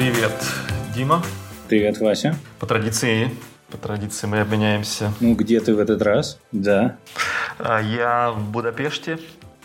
Привет, Дима. Привет, Вася. По традиции, по традиции мы обменяемся. Ну, где ты в этот раз? Да. А, Я в Будапеште,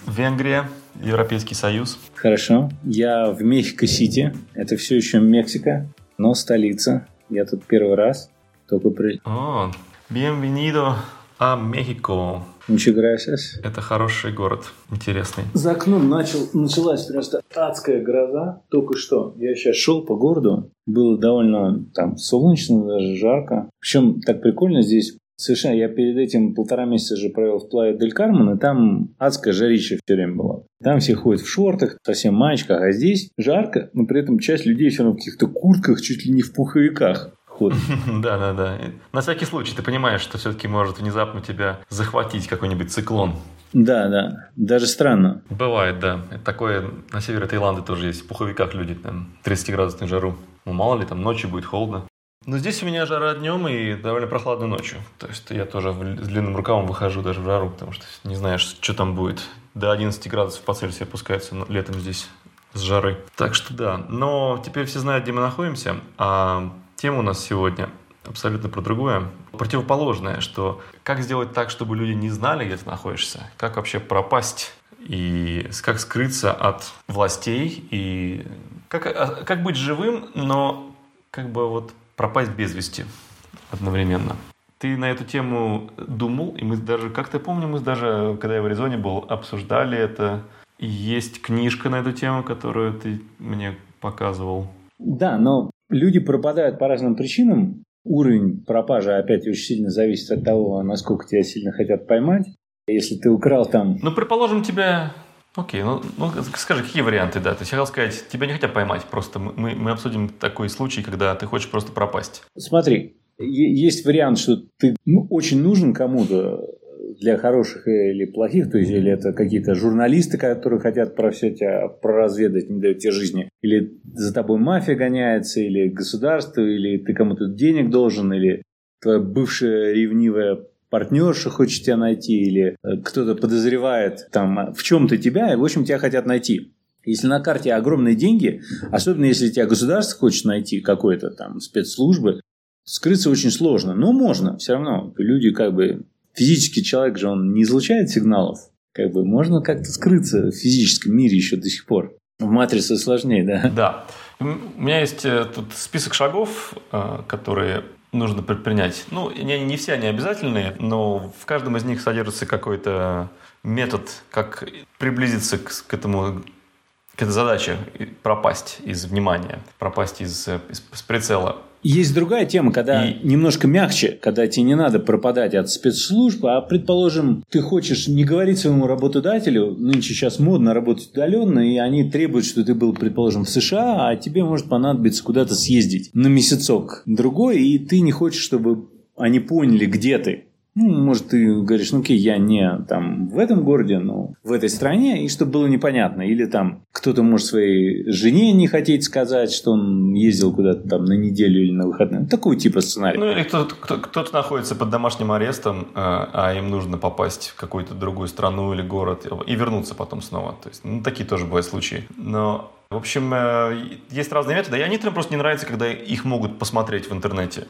Венгрия, Европейский Союз. Хорошо. Я в Мехико-Сити. Это все еще Мексика, но столица. Я тут первый раз. Только при... О, bienvenido a México. Muchas gracias. Это хороший город, интересный. За окном начал, началась просто адская гроза. Только что. Я сейчас шел по городу. Было довольно там солнечно, даже жарко. Причем так прикольно здесь. Совершенно, я перед этим полтора месяца же провел в Плае Дель Кармен, и там адская жарища все время была. Там все ходят в шортах, совсем маечках, а здесь жарко, но при этом часть людей все равно в каких-то куртках, чуть ли не в пуховиках ходят. Да, да, да. На всякий случай ты понимаешь, что все-таки может внезапно тебя захватить какой-нибудь циклон. Да, да. Даже странно. Бывает, да. Это такое на севере Таиланда тоже есть. В пуховиках люди там 30-градусную жару. Ну, мало ли, там ночью будет холодно. Но здесь у меня жара днем и довольно прохладно ночью. То есть я тоже с длинным рукавом выхожу даже в жару, потому что не знаешь, что там будет. До 11 градусов по Цельсию опускается летом здесь с жары. Так что да. Но теперь все знают, где мы находимся. А тема у нас сегодня абсолютно про другое. Противоположное, что как сделать так, чтобы люди не знали, где ты находишься, как вообще пропасть и как скрыться от властей и как, а, как быть живым, но как бы вот пропасть без вести одновременно. Ты на эту тему думал, и мы даже, как ты помню, мы даже, когда я в Аризоне был, обсуждали это. Есть книжка на эту тему, которую ты мне показывал. Да, но люди пропадают по разным причинам. Уровень пропажи опять очень сильно зависит от того, насколько тебя сильно хотят поймать. Если ты украл там Ну, предположим, тебя... Окей, ну, ну, скажи, какие варианты, да? Я хотел сказать, тебя не хотят поймать, просто мы, мы, обсудим такой случай, когда ты хочешь просто пропасть. Смотри, есть вариант, что ты ну, очень нужен кому-то для хороших или плохих, то есть или это какие-то журналисты, которые хотят про все тебя проразведать, не дают тебе жизни, или за тобой мафия гоняется, или государство, или ты кому-то денег должен, или твоя бывшая ревнивая партнерша хочет тебя найти, или э, кто-то подозревает там в чем-то тебя, и в общем тебя хотят найти. Если на карте огромные деньги, особенно если тебя государство хочет найти, какой-то там спецслужбы, скрыться очень сложно. Но можно, все равно. Люди как бы... Физический человек же, он не излучает сигналов. Как бы можно как-то скрыться в физическом мире еще до сих пор. В матрице сложнее, да. Да. У меня есть э, тут список шагов, э, которые нужно предпринять. Ну, не, не все они обязательные, но в каждом из них содержится какой-то метод, как приблизиться к, к этому к этой задаче пропасть из внимания, пропасть из, э, из- с прицела. Есть другая тема, когда И- немножко мягче, когда тебе не надо пропадать от спецслужб, а, предположим, ты хочешь не говорить своему работодателю, нынче сейчас модно работать удаленно, и они требуют, что ты был, предположим, в США, а тебе может понадобиться куда-то съездить на месяцок другой, и ты не хочешь, чтобы они поняли, где ты. Ну, может, ты говоришь, ну окей, я не там в этом городе, но в этой стране, и чтобы было непонятно. Или там кто-то может своей жене не хотеть сказать, что он ездил куда-то там на неделю или на выходные. Такого типа сценарий. Ну, или кто-то, кто- кто-то находится под домашним арестом, э, а им нужно попасть в какую-то другую страну или город и вернуться потом снова. То есть, ну, такие тоже бывают случаи. Но, в общем, э, есть разные методы, и они некоторым просто не нравятся, когда их могут посмотреть в интернете.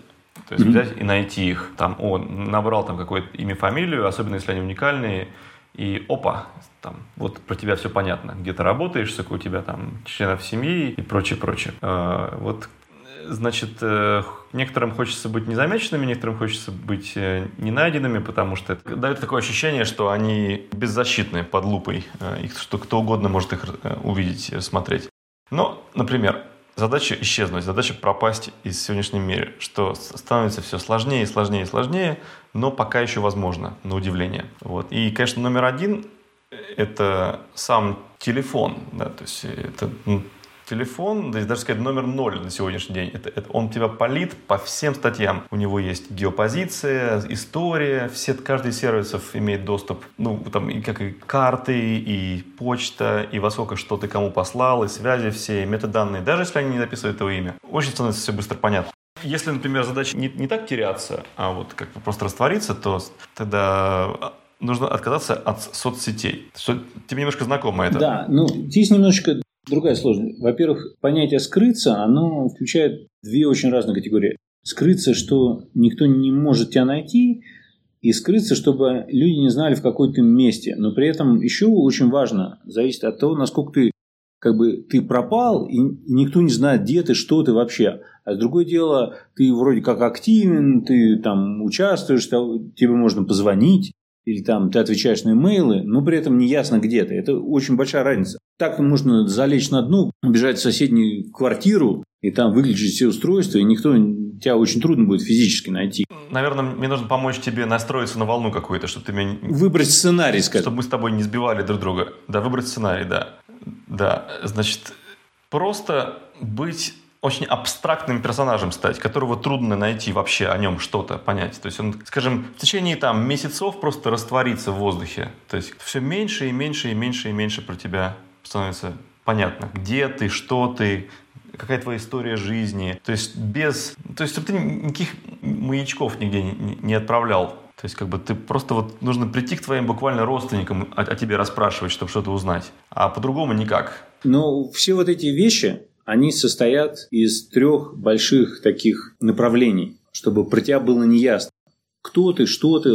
То есть Мгм. взять и найти их. Там, о, набрал там какое-то имя, фамилию, особенно если они уникальные, и опа, там, вот про тебя все понятно. Где ты работаешь, сколько у тебя там членов семьи и прочее, прочее. Э, Вот Значит, э, некоторым хочется быть незамеченными, некоторым хочется быть э, не найденными, потому что это дает такое ощущение, что они беззащитны под лупой, э, их, что кто угодно может их увидеть, смотреть. Но, например, задача исчезнуть, задача пропасть из сегодняшнего мира, что становится все сложнее и сложнее и сложнее, но пока еще возможно, на удивление. Вот. И, конечно, номер один – это сам телефон, да, то есть это ну, телефон, да даже сказать номер ноль на сегодняшний день. Это, это он тебя палит по всем статьям. У него есть геопозиция, история, все, каждый из сервисов имеет доступ, ну, там, и как и карты, и почта, и во сколько что ты кому послал, и связи все, и метаданные, даже если они не записывают твое имя. Очень становится все быстро понятно. Если, например, задача не, не так теряться, а вот как бы просто раствориться, то тогда нужно отказаться от соцсетей. Тебе немножко знакомо это? Да, ну здесь немножечко другая сложность. Во-первых, понятие «скрыться», оно включает две очень разные категории. Скрыться, что никто не может тебя найти, и скрыться, чтобы люди не знали, в какой ты месте. Но при этом еще очень важно, зависит от того, насколько ты как бы ты пропал, и никто не знает, где ты, что ты вообще. А другое дело, ты вроде как активен, ты там участвуешь, тебе можно позвонить, или там ты отвечаешь на имейлы, но при этом не ясно, где ты. Это очень большая разница. Так можно залечь на дно, убежать в соседнюю квартиру и там выключить все устройства, и никто тебя очень трудно будет физически найти. Наверное, мне нужно помочь тебе настроиться на волну какую-то, чтобы ты меня... Выбрать сценарий, скажем. Чтобы мы с тобой не сбивали друг друга. Да, выбрать сценарий, да. Да, значит, просто быть очень абстрактным персонажем стать, которого трудно найти вообще о нем что-то, понять. То есть он, скажем, в течение там месяцев просто растворится в воздухе. То есть все меньше и меньше и меньше и меньше про тебя становится понятно. Где ты, что ты, какая твоя история жизни. То есть без... То есть чтобы ты никаких маячков нигде не, отправлял. То есть как бы ты просто вот нужно прийти к твоим буквально родственникам, о, о тебе расспрашивать, чтобы что-то узнать. А по-другому никак. Но все вот эти вещи, они состоят из трех больших таких направлений, чтобы про тебя было неясно. Кто ты, что ты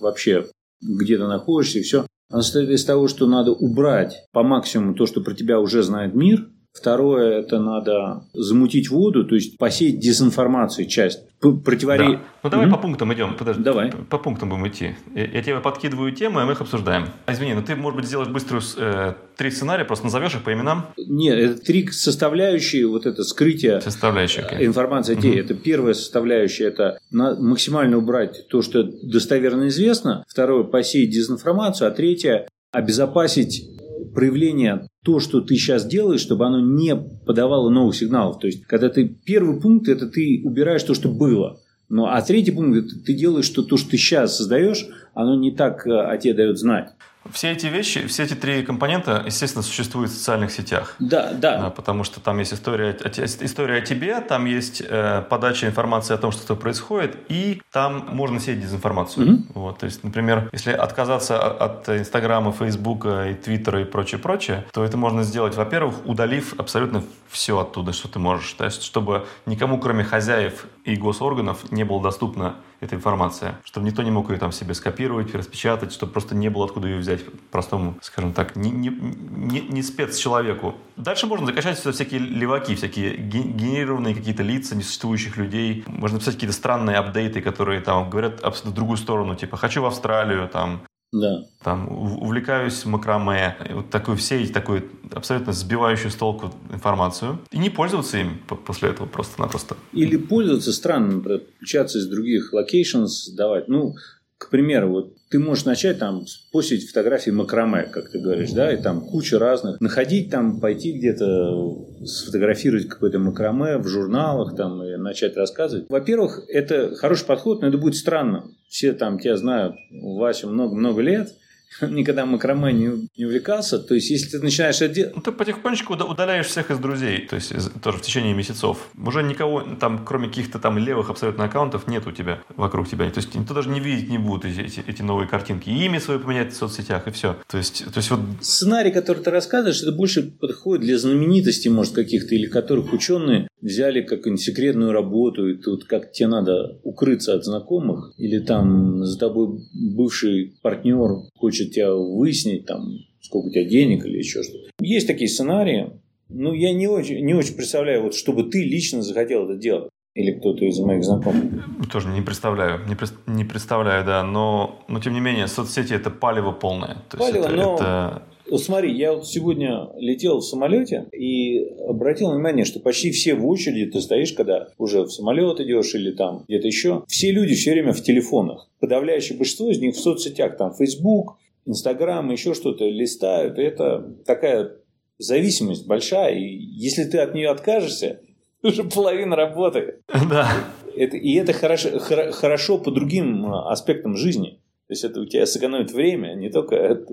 вообще, где ты находишься и все. Оно состоит из того, что надо убрать по максимуму то, что про тебя уже знает мир, Второе, это надо замутить воду, то есть посеять дезинформацию часть. Противори... Да. Ну давай mm-hmm. по пунктам идем. Подожди. Давай. По пунктам будем идти. Я, тебе подкидываю темы, а мы их обсуждаем. А, извини, но ты, может быть, сделаешь быструю э, три сценария, просто назовешь их по именам? Нет, это три составляющие, вот это скрытие составляющие, okay. информации. Mm-hmm. Это первая составляющая, это максимально убрать то, что достоверно известно. Второе, посеять дезинформацию. А третье, обезопасить проявление то, что ты сейчас делаешь, чтобы оно не подавало новых сигналов. То есть, когда ты первый пункт, это ты убираешь то, что было. Ну, а третий пункт, ты делаешь, что то, что ты сейчас создаешь, оно не так э, о тебе дает знать. Все эти вещи, все эти три компонента, естественно, существуют в социальных сетях. Да, да. Потому что там есть история, история о тебе, там есть э, подача информации о том, что происходит, и там можно сеять дезинформацию. Mm-hmm. Вот, то есть, например, если отказаться от Инстаграма, Фейсбука и Твиттера и прочее, прочее, то это можно сделать, во-первых, удалив абсолютно все оттуда, что ты можешь. То есть, чтобы никому, кроме хозяев и госорганов, не было доступно эта информация, чтобы никто не мог ее там себе скопировать, распечатать, чтобы просто не было откуда ее взять простому, скажем так, не, не, не, не спецчеловеку. Дальше можно закачать сюда всякие леваки, всякие генерированные какие-то лица несуществующих людей. Можно писать какие-то странные апдейты, которые там говорят абсолютно другую сторону, типа «хочу в Австралию», там да. Там увлекаюсь макраме, вот такой все такой абсолютно сбивающую с толку информацию и не пользоваться им после этого просто-напросто. Или пользоваться странно, например, включаться из других locations, давать. Ну, к примеру, вот ты можешь начать там постить фотографии макраме, как ты говоришь, да, и там куча разных. Находить там, пойти где-то сфотографировать какое-то макраме в журналах там и начать рассказывать. Во-первых, это хороший подход, но это будет странно. Все там тебя знают, Вася много-много лет, никогда макраме не, не увлекался. То есть, если ты начинаешь это делать... Ну, ты потихонечку удаляешь всех из друзей, то есть, тоже в течение месяцев. Уже никого, там, кроме каких-то там левых абсолютно аккаунтов, нет у тебя вокруг тебя. То есть, никто даже не видеть не будет эти, эти, эти новые картинки. И имя свое поменять в соцсетях, и все. То есть, то есть вот... Сценарий, который ты рассказываешь, это больше подходит для знаменитостей, может, каких-то, или которых ученые взяли какую-нибудь секретную работу, и тут как тебе надо укрыться от знакомых, или там за тобой бывший партнер хочет тебя выяснить, там, сколько у тебя денег или еще что-то. Есть такие сценарии. Ну, я не очень, не очень представляю, вот, чтобы ты лично захотел это делать. Или кто-то из моих знакомых? Тоже не представляю, не, не представляю, да, но, но тем не менее, соцсети это палево полное. То палево, это, но это... Вот смотри, я вот сегодня летел в самолете и обратил внимание, что почти все в очереди, ты стоишь, когда уже в самолет идешь или там где-то еще, все люди все время в телефонах. Подавляющее большинство из них в соцсетях, там Facebook, Instagram, еще что-то листают. Это такая зависимость большая. И если ты от нее откажешься, уже половина работы. Да. Это, и это хорошо, хорошо по другим аспектам жизни. То есть это у тебя сэкономит время, не только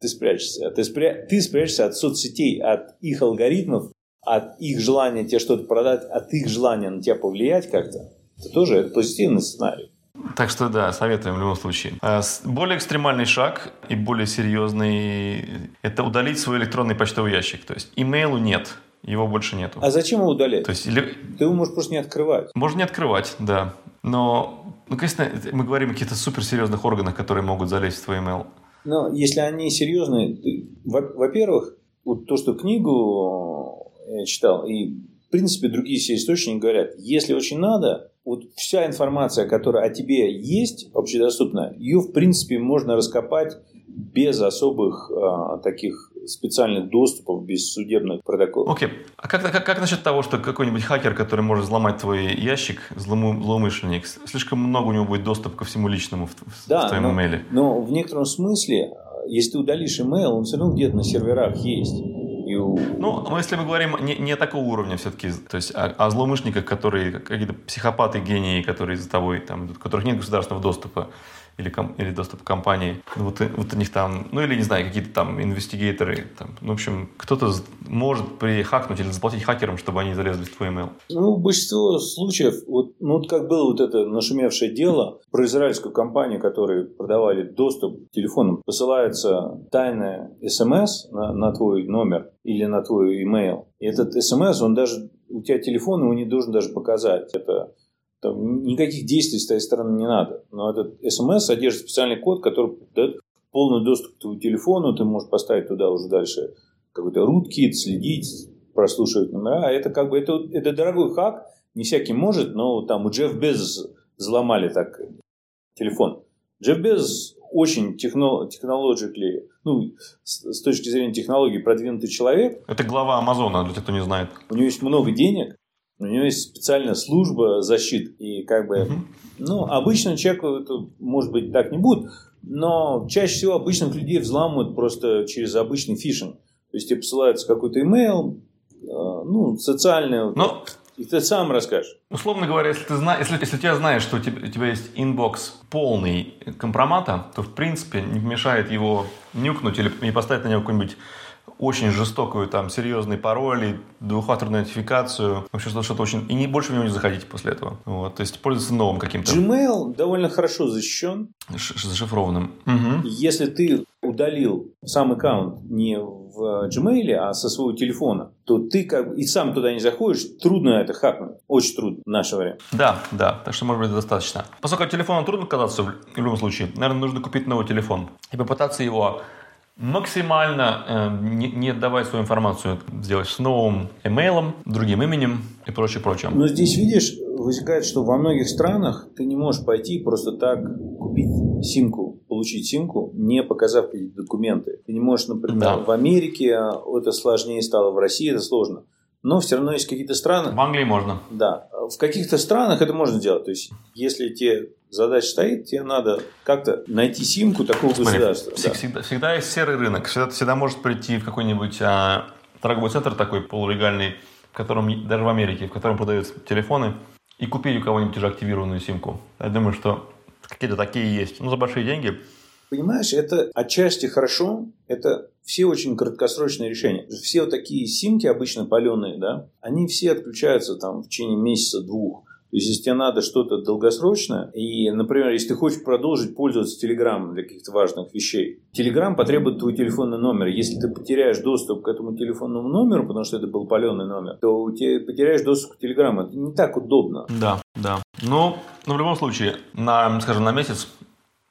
ты спрячешься. Ты, спря... ты спрячешься от соцсетей, от их алгоритмов, от их желания тебе что-то продать, от их желания на тебя повлиять как-то. Это тоже это позитивный сценарий. Так что да, советуем в любом случае. А, более экстремальный шаг и более серьезный – это удалить свой электронный почтовый ящик. То есть имейлу нет, его больше нету. А зачем его удалять? То есть, или... Ты его можешь просто не открывать. Можно не открывать, да. Но, ну, конечно, мы говорим о каких-то суперсерьезных органах, которые могут залезть в твой email. Но если они серьезные, во-первых, вот то, что книгу я читал, и в принципе другие все источники говорят, если очень надо, вот вся информация, которая о тебе есть, общедоступная, ее в принципе можно раскопать без особых а, таких специальных доступов, без судебных протоколов. Окей. Okay. А как, как, как насчет того, что какой-нибудь хакер, который может взломать твой ящик, злому, злоумышленник, слишком много у него будет доступ ко всему личному в, да, в твоем но, имейле? но в некотором смысле, если ты удалишь имейл, он все равно где-то на серверах есть. Ну, если мы говорим не, не такого уровня все-таки, то есть о, о злоумышленниках, которые какие-то психопаты, гении, которые за тобой, там, у которых нет государственного доступа, или, ком, или доступ к компании. Ну, вот, вот у них там, ну или не знаю, какие-то там инвестигейторы. Там, ну, в общем, кто-то может прихакнуть или заплатить хакерам, чтобы они залезли в твой email. Ну, в большинстве случаев, вот, ну, вот как было вот это нашумевшее дело про израильскую компанию, которые продавали доступ к телефонам, посылается тайная смс на, на твой номер или на твой email. И этот смс, он даже, у тебя телефон его не должен даже показать. Это там никаких действий с твоей стороны не надо. Но этот смс содержит специальный код, который дает полный доступ к твоему телефону. Ты можешь поставить туда уже дальше какой-то rootkit, следить, прослушивать номера. Это как бы это, это дорогой хак, не всякий может, но там у Джефф Безос взломали так телефон. Джефф Безос очень техно, технологически, ну, с, с точки зрения технологий продвинутый человек. Это глава Амазона, для тех, кто не знает. У него есть много денег, у него есть специальная служба защиты. И как бы, ну, обычно человеку это, может быть, так не будет, но чаще всего обычных людей взламывают просто через обычный фишинг. То есть тебе посылается какой-то имейл, э, ну, социальный. Но... И ты сам расскажешь. Условно говоря, если ты, знаешь, если, если тебя знаешь, что у тебя, у тебя есть inbox полный компромата, то в принципе не мешает его нюкнуть или не поставить на него какой-нибудь очень жестокую, там, серьезный пароль и двухфакторную идентификацию. Вообще что-то очень... И не больше в него не заходите после этого. Вот. То есть пользоваться новым каким-то. Gmail довольно хорошо защищен. Ш- зашифрованным. Угу. Если ты удалил сам аккаунт не в Gmail, а со своего телефона, то ты как и сам туда не заходишь, трудно это хакнуть. Очень трудно в наше время. Да, да. Так что, может быть, достаточно. Поскольку от телефона трудно казаться в любом случае, наверное, нужно купить новый телефон и попытаться его максимально э, не, не отдавать свою информацию, сделать с новым имейлом, другим именем и прочее, прочее. Но здесь, видишь, возникает, что во многих странах ты не можешь пойти просто так купить симку, получить симку, не показав какие-то документы. Ты не можешь, например, да. в Америке это сложнее стало, в России это сложно но все равно есть какие-то страны... В Англии можно. Да. В каких-то странах это можно делать. То есть, если тебе задача стоит, тебе надо как-то найти симку такого Смотри, государства. Всегда, да. всегда есть серый рынок. Всегда, всегда может прийти в какой-нибудь а, торговый центр такой полулегальный, в котором, даже в Америке, в котором продают телефоны, и купить у кого-нибудь уже активированную симку. Я думаю, что какие-то такие есть. Ну, за большие деньги. Понимаешь, это отчасти хорошо, это все очень краткосрочные решения. Все вот такие симки обычно паленые, да, они все отключаются там в течение месяца-двух. То есть, если тебе надо что-то долгосрочное, и, например, если ты хочешь продолжить пользоваться Телеграмом для каких-то важных вещей, Телеграм потребует твой телефонный номер. Если ты потеряешь доступ к этому телефонному номеру, потому что это был паленый номер, то тебя потеряешь доступ к Телеграму. Это не так удобно. Да, да. Ну, но в любом случае, на, скажем, на месяц,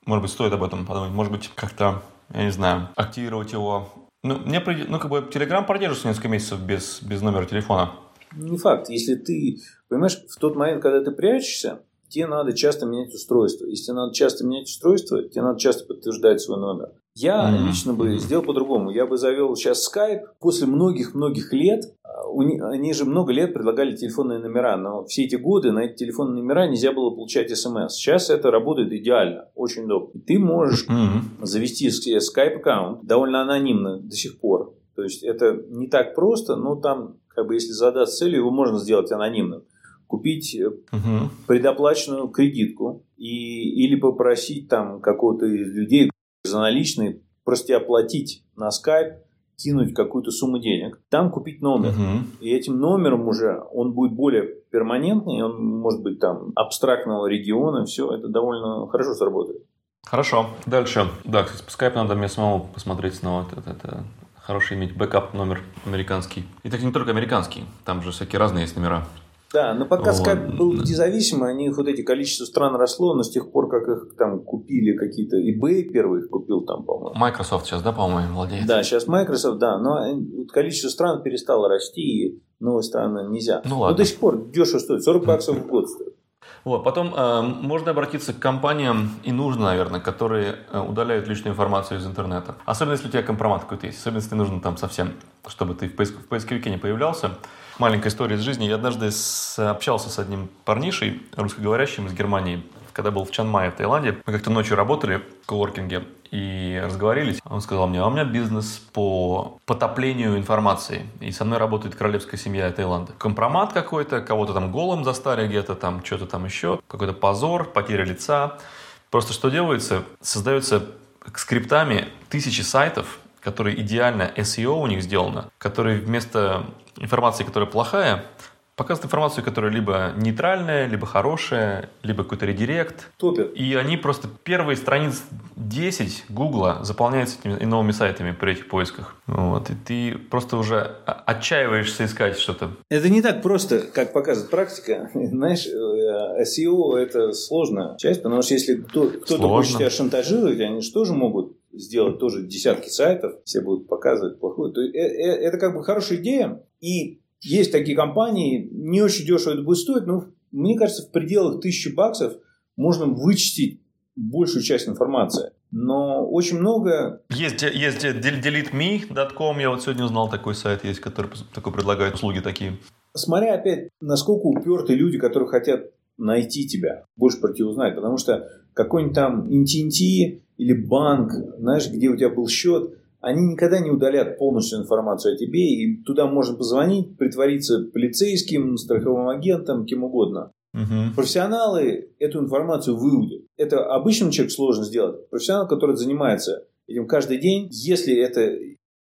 может быть, стоит об этом подумать. Может быть, как-то я не знаю, активировать его. Ну, мне, ну, как бы, Telegram продержится несколько месяцев без, без номера телефона. Не факт. Если ты, понимаешь, в тот момент, когда ты прячешься, тебе надо часто менять устройство. Если тебе надо часто менять устройство, тебе надо часто подтверждать свой номер. Я mm-hmm. лично бы сделал по-другому. Я бы завел сейчас Skype. После многих-многих лет, они же много лет предлагали телефонные номера, но все эти годы на эти телефонные номера нельзя было получать смс. Сейчас это работает идеально, очень удобно. Ты можешь mm-hmm. завести Skype аккаунт довольно анонимно до сих пор. То есть это не так просто, но там, как бы, если задаться целью, его можно сделать анонимным купить угу. предоплаченную кредитку и, или попросить там какого-то из людей за наличные просто оплатить на скайп кинуть какую-то сумму денег, там купить номер. Угу. И этим номером уже он будет более перманентный, он может быть там абстрактного региона, все, это довольно хорошо сработает. Хорошо. Дальше. Да, кстати, по скайпу надо мне самому посмотреть снова. Это, это хороший иметь бэкап номер американский. И так не только американский, там же всякие разные есть номера. Да, но пока вот. Skype был независимый, они вот эти количество стран росло, но с тех пор, как их там купили какие-то, eBay первый их купил там, по-моему. Microsoft сейчас, да, по-моему, владеет? Да, сейчас Microsoft, да, но количество стран перестало расти, и новые страны нельзя. Ну, ладно. Но до сих пор дешево стоит, 40 баксов в год стоит. Вот, потом э, можно обратиться к компаниям, и нужно, наверное, которые э, удаляют личную информацию из интернета. Особенно, если у тебя компромат какой-то есть. Особенно, если нужно там совсем, чтобы ты в, поиск, в поисковике не появлялся. Маленькая история из жизни. Я однажды общался с одним парнишей, русскоговорящим из Германии, когда был в Чанмае, в Таиланде. Мы как-то ночью работали в коворкинге и разговорились. Он сказал мне, а у меня бизнес по потоплению информации. И со мной работает королевская семья Таиланда. Компромат какой-то, кого-то там голым застали где-то, там что-то там еще. Какой-то позор, потеря лица. Просто что делается? Создается скриптами тысячи сайтов, которые идеально SEO у них сделано, которые вместо информации, которая плохая, показывают информацию, которая либо нейтральная, либо хорошая, либо какой-то редирект. Топит. И они просто первые страницы 10 Гугла заполняются этими и новыми сайтами при этих поисках. Вот. И ты просто уже отчаиваешься искать что-то. Это не так просто, как показывает практика. Знаешь, э, SEO – это сложная часть, потому что если кто-то хочет тебя шантажировать, они же тоже могут сделать тоже десятки сайтов, все будут показывать плохое. То э, э, это как бы хорошая идея, и есть такие компании, не очень дешево это будет стоить, но мне кажется, в пределах тысячи баксов можно вычистить большую часть информации. Но очень много... Есть, есть deleteme.com, я вот сегодня узнал такой сайт есть, который такой предлагает услуги такие. Смотря опять, насколько упертые люди, которые хотят найти тебя, больше про тебя узнать. Потому что какой-нибудь там NTNT или банк, знаешь, где у тебя был счет – они никогда не удалят полностью информацию о тебе, и туда можно позвонить, притвориться полицейским, страховым агентом, кем угодно. Угу. Профессионалы эту информацию выудят. Это обычному человеку сложно сделать. Профессионал, который занимается этим каждый день, если это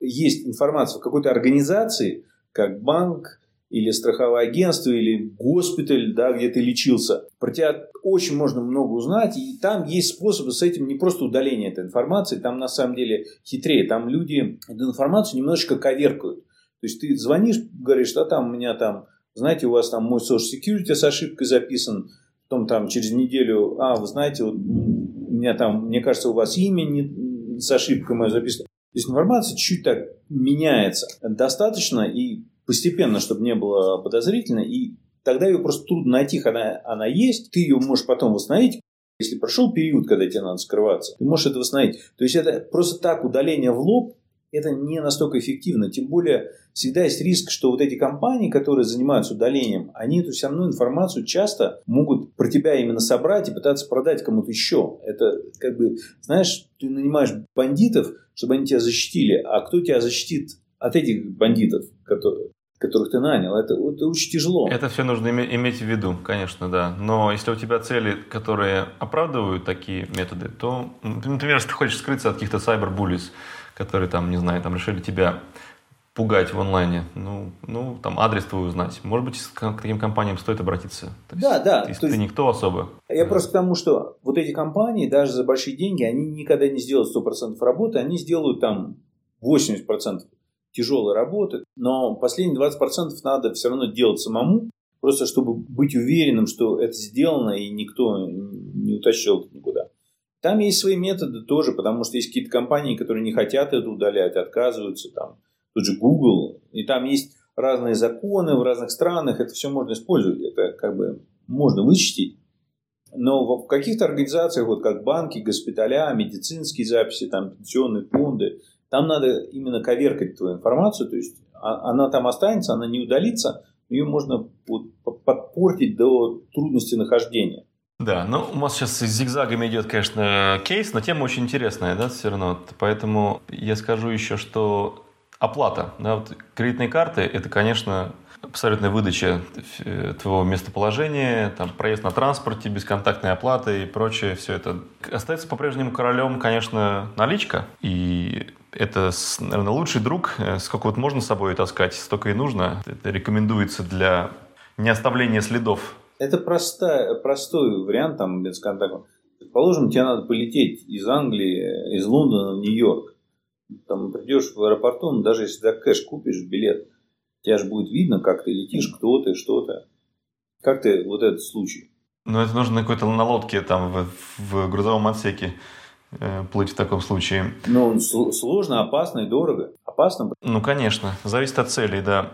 есть информация в какой-то организации, как банк, или страховое агентство, или госпиталь, да, где ты лечился. Про тебя очень можно много узнать, и там есть способы с этим не просто удаление этой информации, там на самом деле хитрее. Там люди эту информацию немножечко коверкают. То есть ты звонишь, говоришь, что там у меня там, знаете, у вас там мой social security с ошибкой записан, потом там через неделю, а, вы знаете, вот у меня там, мне кажется, у вас имя не, с ошибкой мое записано. То есть информация чуть-чуть так меняется. Достаточно и постепенно, чтобы не было подозрительно, и тогда ее просто трудно найти, когда она есть, ты ее можешь потом восстановить, если прошел период, когда тебе надо скрываться, ты можешь это восстановить. То есть это просто так удаление в лоб, это не настолько эффективно. Тем более всегда есть риск, что вот эти компании, которые занимаются удалением, они эту все равно информацию часто могут про тебя именно собрать и пытаться продать кому-то еще. Это как бы, знаешь, ты нанимаешь бандитов, чтобы они тебя защитили, а кто тебя защитит от этих бандитов, которые, которых ты нанял. Это, это очень тяжело. Это все нужно иметь в виду, конечно, да. Но если у тебя цели, которые оправдывают такие методы, то, например, если ты хочешь скрыться от каких-то cyberbullies, которые там, не знаю, там решили тебя пугать в онлайне, ну, ну, там адрес твой узнать. Может быть, к таким компаниям стоит обратиться. То да, есть, да. Если ты есть, никто особо. Я да. просто к тому, что вот эти компании, даже за большие деньги, они никогда не сделают 100% работы, они сделают там 80% тяжелой работы, но последние 20% надо все равно делать самому, просто чтобы быть уверенным, что это сделано и никто не утащил никуда. Там есть свои методы тоже, потому что есть какие-то компании, которые не хотят это удалять, отказываются, там, тот же Google, и там есть разные законы в разных странах, это все можно использовать, это как бы можно вычистить. Но в каких-то организациях, вот как банки, госпиталя, медицинские записи, там, пенсионные фонды, там надо именно коверкать твою информацию, то есть а, она там останется, она не удалится, ее можно подпортить до трудности нахождения. Да, ну у нас сейчас с зигзагами идет, конечно, кейс, но тема очень интересная, да, все равно. Поэтому я скажу еще, что оплата, да, вот кредитные карты, это, конечно, абсолютная выдача э, твоего местоположения, там, проезд на транспорте, бесконтактная оплата и прочее, все это. Остается по-прежнему королем, конечно, наличка. И это, наверное, лучший друг. Э, сколько вот можно с собой таскать, столько и нужно. Это рекомендуется для не оставления следов. Это простая, простой вариант там бесконтактного. Предположим, тебе надо полететь из Англии, из Лондона в Нью-Йорк. Там придешь в аэропорту, ну, даже если за кэш купишь билет, тебя же будет видно, как ты летишь, кто ты, что ты. Как ты вот этот случай? Ну, это нужно на какой-то на лодке там в, в грузовом отсеке э, плыть в таком случае. Ну, сложно, опасно и дорого. Опасно? Ну, конечно. Зависит от целей, да.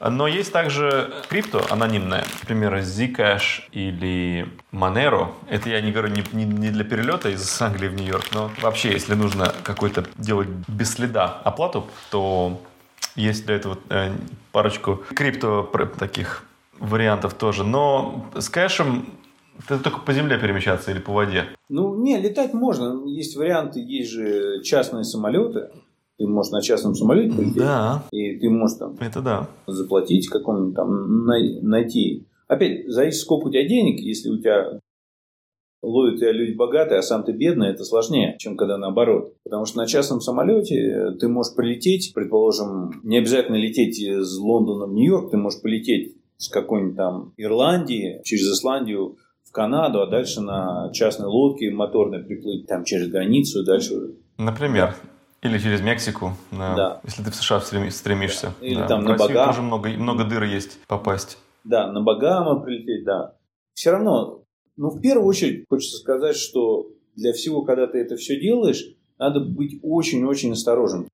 Но есть также крипто анонимная, например, Zcash или Monero. Это я не говорю не, не, не для перелета из Англии в Нью-Йорк, но вообще, если нужно какой-то делать без следа оплату, то есть для этого э, парочку крипто таких вариантов тоже. Но с кэшем ты только по земле перемещаться или по воде? Ну, не, летать можно. Есть варианты, есть же частные самолеты. Ты можешь на частном самолете полететь. Да. И ты можешь там Это да. заплатить какому-нибудь там, найти. Опять, зависит, сколько у тебя денег. Если у тебя ловят тебя люди богатые, а сам ты бедный, это сложнее, чем когда наоборот. Потому что на частном самолете ты можешь прилететь, предположим, не обязательно лететь из Лондона в Нью-Йорк, ты можешь полететь с какой-нибудь там Ирландии через Исландию Канаду, а дальше на частной лодке моторной приплыть там через границу дальше. Например. Или через Мексику, да. да. если ты в США стремишься. Да. Или да. там в на Россию Багам. тоже много, много дыр есть попасть. Да, на Багамы прилететь, да. Все равно ну, в первую очередь, хочется сказать, что для всего, когда ты это все делаешь, надо быть очень-очень осторожным.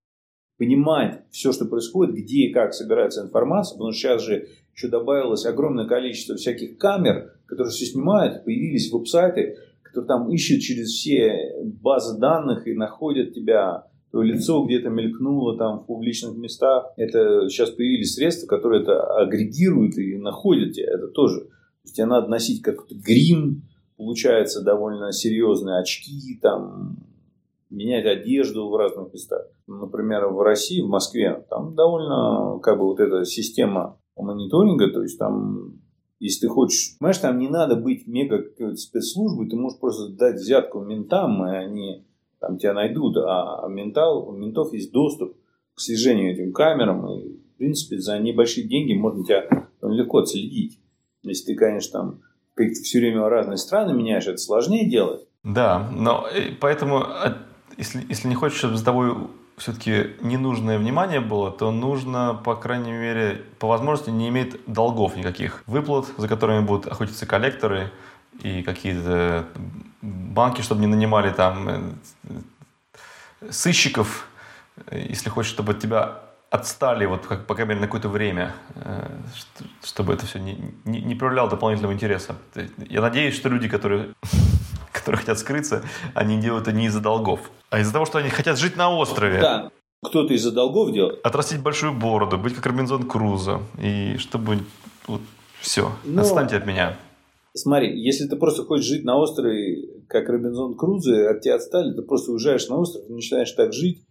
Понимать все, что происходит, где и как собирается информация, потому что сейчас же еще добавилось огромное количество всяких камер, которые все снимают, появились веб-сайты, которые там ищут через все базы данных и находят тебя, твое лицо где-то мелькнуло там в публичных местах. Это сейчас появились средства, которые это агрегируют и находят тебя. Это тоже то есть тебе надо носить как-то грим, получается довольно серьезные очки, там, менять одежду в разных местах. Например, в России, в Москве, там довольно как бы вот эта система мониторинга, то есть там если ты хочешь, понимаешь, там не надо быть мега спецслужбой, ты можешь просто дать взятку ментам, и они там тебя найдут, а ментал, у ментов есть доступ к слежению этим камерам, и, в принципе, за небольшие деньги можно тебя легко отследить. Если ты, конечно, там все время разные страны меняешь, это сложнее делать. Да, но э, поэтому, а, если, если не хочешь, чтобы за тобой все-таки ненужное внимание было, то нужно, по крайней мере, по возможности не иметь долгов никаких. Выплат, за которыми будут охотиться коллекторы и какие-то банки, чтобы не нанимали там э, сыщиков, если хочешь, чтобы от тебя отстали, вот как, по крайней мере, на какое-то время, э, чтобы это все не, не, не проявляло дополнительного интереса. Я надеюсь, что люди, которые, которые хотят скрыться, они делают это не из-за долгов, а из-за того, что они хотят жить на острове. Да, кто-то из-за долгов делает. Отрастить большую бороду, быть как Робинзон Крузо, и чтобы вот, все, Но... отстаньте от меня. Смотри, если ты просто хочешь жить на острове, как Робинзон Крузо, от тебя отстали, ты просто уезжаешь на остров, начинаешь так жить,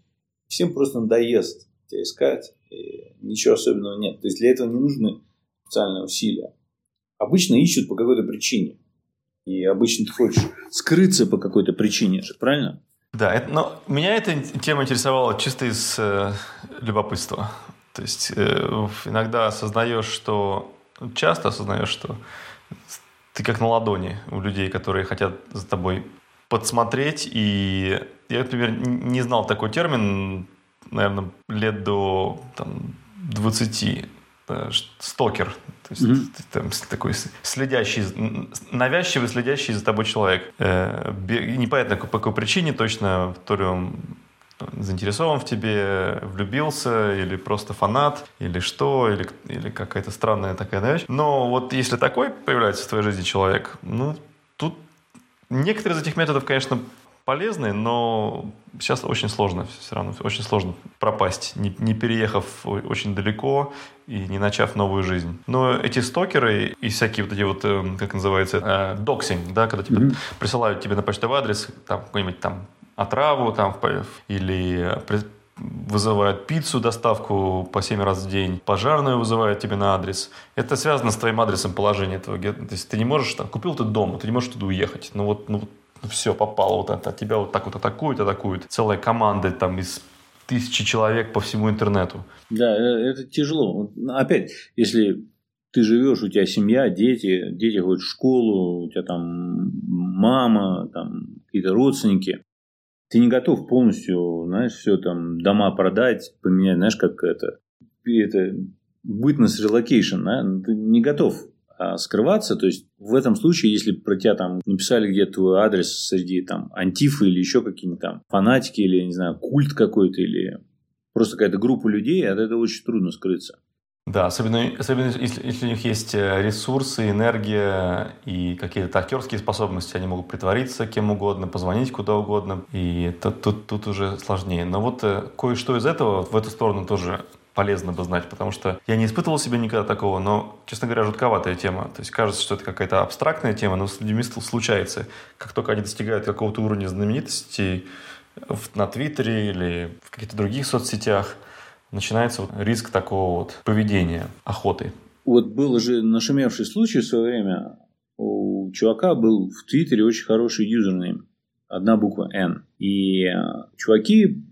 всем просто надоест тебя искать, и ничего особенного нет. То есть для этого не нужны специальные усилия. Обычно ищут по какой-то причине. И обычно ты хочешь скрыться по какой-то причине же, правильно? Да, это, но меня эта тема интересовала чисто из э, любопытства. То есть э, иногда осознаешь, что часто осознаешь, что ты как на ладони у людей, которые хотят за тобой подсмотреть. И я, например, не знал такой термин наверное, лет до там, 20 э, стокер, то есть mm-hmm. там, такой следящий, навязчивый следящий за тобой человек. Э, непонятно по какой причине точно, то ли он заинтересован в тебе, влюбился, или просто фанат, или что, или, или какая-то странная такая навязчивость. Но вот если такой появляется в твоей жизни человек, ну, тут некоторые из этих методов, конечно, полезны, но сейчас очень сложно все равно, очень сложно пропасть, не, не переехав очень далеко и не начав новую жизнь. Но эти стокеры и всякие вот эти вот, эм, как называется, э, доксинг, да, когда типа, mm-hmm. присылают тебе на почтовый адрес там какой-нибудь там отраву там или вызывают пиццу, доставку по 7 раз в день, пожарную вызывают тебе на адрес. Это связано с твоим адресом положения твоего. То есть ты не можешь, там, купил ты дом, ты не можешь туда уехать. Ну вот, ну все, попало вот это. Тебя вот так вот атакуют, атакуют. Целая команда там из тысячи человек по всему интернету. Да, э, это тяжело. Опять, если ты живешь, у тебя семья, дети, дети ходят в школу, у тебя там мама, там какие-то родственники, ты не готов полностью, знаешь, все там, дома продать, поменять, знаешь, как это, это witness relocation, да? ты не готов а скрываться, то есть в этом случае, если про тебя там написали где-то твой адрес среди там антифы или еще какие-нибудь там фанатики или, не знаю, культ какой-то или просто какая-то группа людей, от этого очень трудно скрыться. Да, особенно, особенно если, если у них есть э, ресурсы, энергия и какие-то актерские способности, они могут притвориться кем угодно, позвонить куда угодно, и тут, тут, тут уже сложнее. Но вот э, кое-что из этого в эту сторону тоже полезно бы знать, потому что я не испытывал себя никогда такого, но, честно говоря, жутковатая тема. То есть кажется, что это какая-то абстрактная тема, но с людьми случается. Как только они достигают какого-то уровня знаменитости на Твиттере или в каких-то других соцсетях – начинается вот риск такого вот поведения, охоты. Вот был же нашумевший случай в свое время. У чувака был в Твиттере очень хороший юзернейм. Одна буква N. И э, чуваки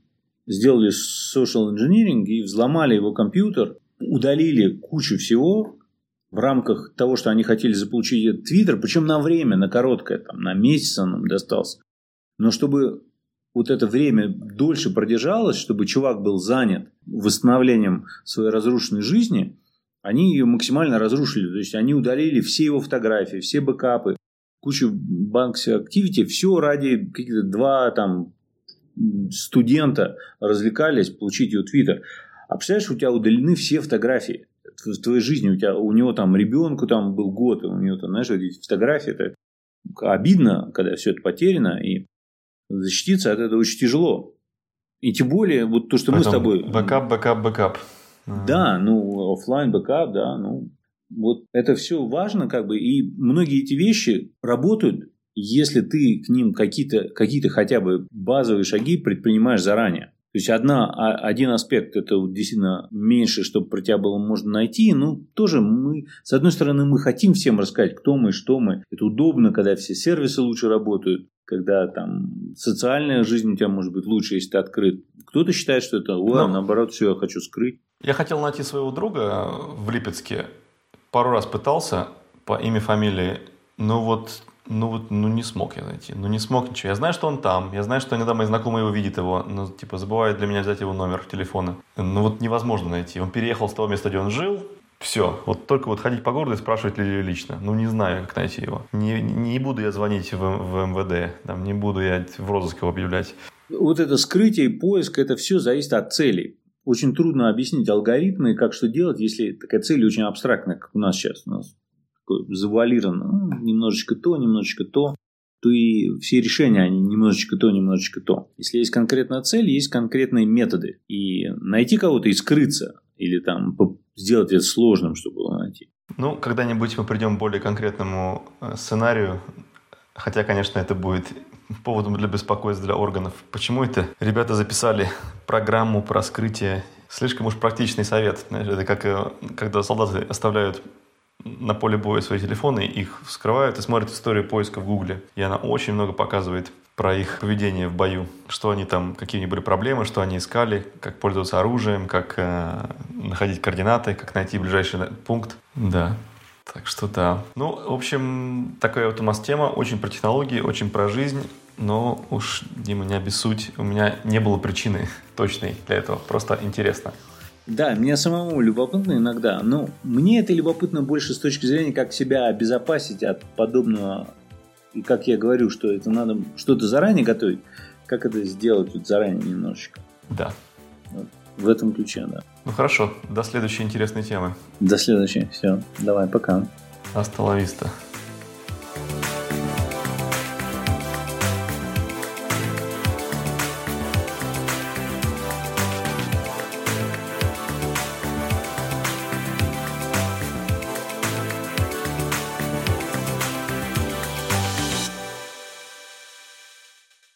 сделали social engineering и взломали его компьютер, удалили кучу всего в рамках того, что они хотели заполучить этот Твиттер, причем на время, на короткое, там, на месяц он им достался. Но чтобы вот это время дольше продержалось, чтобы чувак был занят восстановлением своей разрушенной жизни, они ее максимально разрушили. То есть они удалили все его фотографии, все бэкапы, кучу banks activity, все ради каких-то два там студента развлекались получить его твиттер. А представляешь, у тебя удалены все фотографии в твоей жизни. У, тебя, у него там ребенку там был год, и у него там, знаешь, эти фотографии. Это обидно, когда все это потеряно. И защититься от этого очень тяжело. И тем более, вот то, что Поэтому мы с тобой... Бэкап, бэкап, бэкап. Да, ну, офлайн бэкап, да, ну, вот это все важно, как бы, и многие эти вещи работают, если ты к ним какие-то какие хотя бы базовые шаги предпринимаешь заранее. То есть одна, а, один аспект это действительно меньше, чтобы про тебя было можно найти. Ну, тоже мы, с одной стороны, мы хотим всем рассказать, кто мы, что мы. Это удобно, когда все сервисы лучше работают когда там социальная жизнь у тебя может быть лучше, если ты открыт. Кто-то считает, что это, о, Но... наоборот, все, я хочу скрыть. Я хотел найти своего друга в Липецке. Пару раз пытался по имя, фамилии. Но вот ну вот, ну не смог я найти, ну не смог ничего. Я знаю, что он там, я знаю, что иногда мои знакомые его видят его, но типа забывают для меня взять его номер телефона. Ну вот невозможно найти. Он переехал с того места, где он жил, все. Вот только вот ходить по городу и спрашивать ли лично. Ну, не знаю, как найти его. Не, не буду я звонить в, в МВД. Там, не буду я в розыск его объявлять. Вот это скрытие и поиск, это все зависит от целей. Очень трудно объяснить алгоритмы, как что делать, если такая цель очень абстрактная, как у нас сейчас. У нас такое завуалировано. Ну, немножечко то, немножечко то то и все решения, они немножечко то, немножечко то. Если есть конкретная цель, есть конкретные методы. И найти кого-то и скрыться, или там сделать это сложным, чтобы было найти. Ну, когда-нибудь мы придем к более конкретному э, сценарию, хотя, конечно, это будет поводом для беспокойства для органов. Почему это ребята записали программу про скрытие? Слишком уж практичный совет. Знаешь, это как э, когда солдаты оставляют на поле боя свои телефоны, их вскрывают и смотрят историю поиска в Гугле. И она очень много показывает про их поведение в бою. Что они там, какие у них были проблемы, что они искали, как пользоваться оружием, как э, находить координаты, как найти ближайший пункт. Да. Так что да. Ну, в общем, такая вот у нас тема. Очень про технологии, очень про жизнь. Но уж, Дима, не обессудь. У меня не было причины точной для этого. Просто интересно. Да, мне самому любопытно иногда, но мне это любопытно больше с точки зрения, как себя обезопасить от подобного. И как я говорю, что это надо что-то заранее готовить, как это сделать вот заранее немножечко. Да. Вот. В этом ключе, да. Ну хорошо, до следующей интересной темы. До следующей, все. Давай, пока. Асталависта.